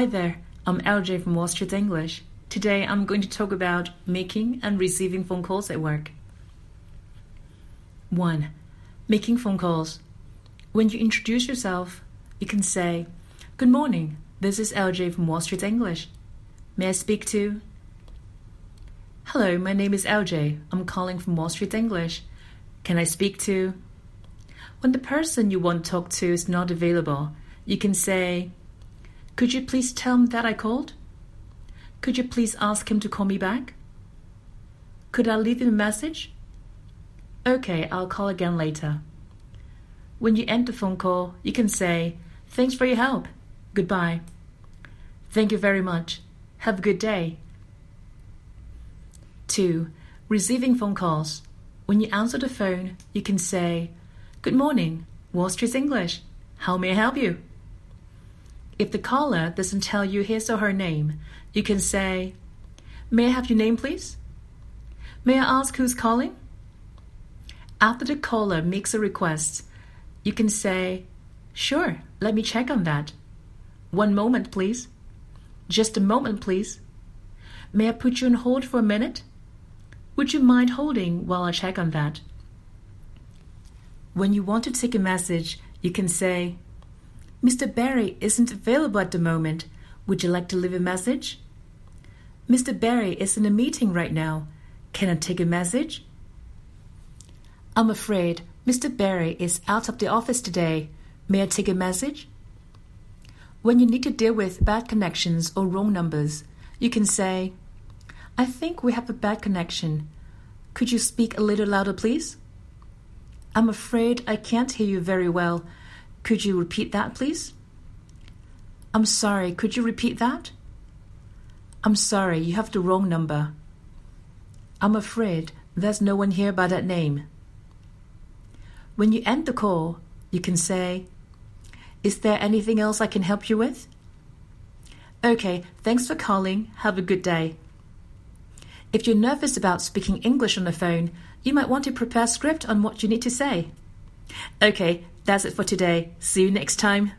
Hi there, I'm LJ from Wall Street English. Today I'm going to talk about making and receiving phone calls at work. 1. Making phone calls. When you introduce yourself, you can say, Good morning, this is LJ from Wall Street English. May I speak to? Hello, my name is LJ. I'm calling from Wall Street English. Can I speak to? When the person you want to talk to is not available, you can say, could you please tell him that I called? Could you please ask him to call me back? Could I leave him a message? Okay, I'll call again later. When you end the phone call, you can say, Thanks for your help. Goodbye. Thank you very much. Have a good day. 2. Receiving phone calls. When you answer the phone, you can say, Good morning, Wall Street English. How may I help you? If the caller doesn't tell you his or her name, you can say, May I have your name, please? May I ask who's calling? After the caller makes a request, you can say, Sure, let me check on that. One moment, please. Just a moment, please. May I put you on hold for a minute? Would you mind holding while I check on that? When you want to take a message, you can say, Mr. Barry isn't available at the moment. Would you like to leave a message? Mr. Barry is in a meeting right now. Can I take a message? I'm afraid Mr. Barry is out of the office today. May I take a message? When you need to deal with bad connections or wrong numbers, you can say, I think we have a bad connection. Could you speak a little louder, please? I'm afraid I can't hear you very well. Could you repeat that, please? I'm sorry, could you repeat that? I'm sorry, you have the wrong number. I'm afraid there's no one here by that name. When you end the call, you can say, Is there anything else I can help you with? Okay, thanks for calling. Have a good day. If you're nervous about speaking English on the phone, you might want to prepare a script on what you need to say. Okay, that's it for today. See you next time.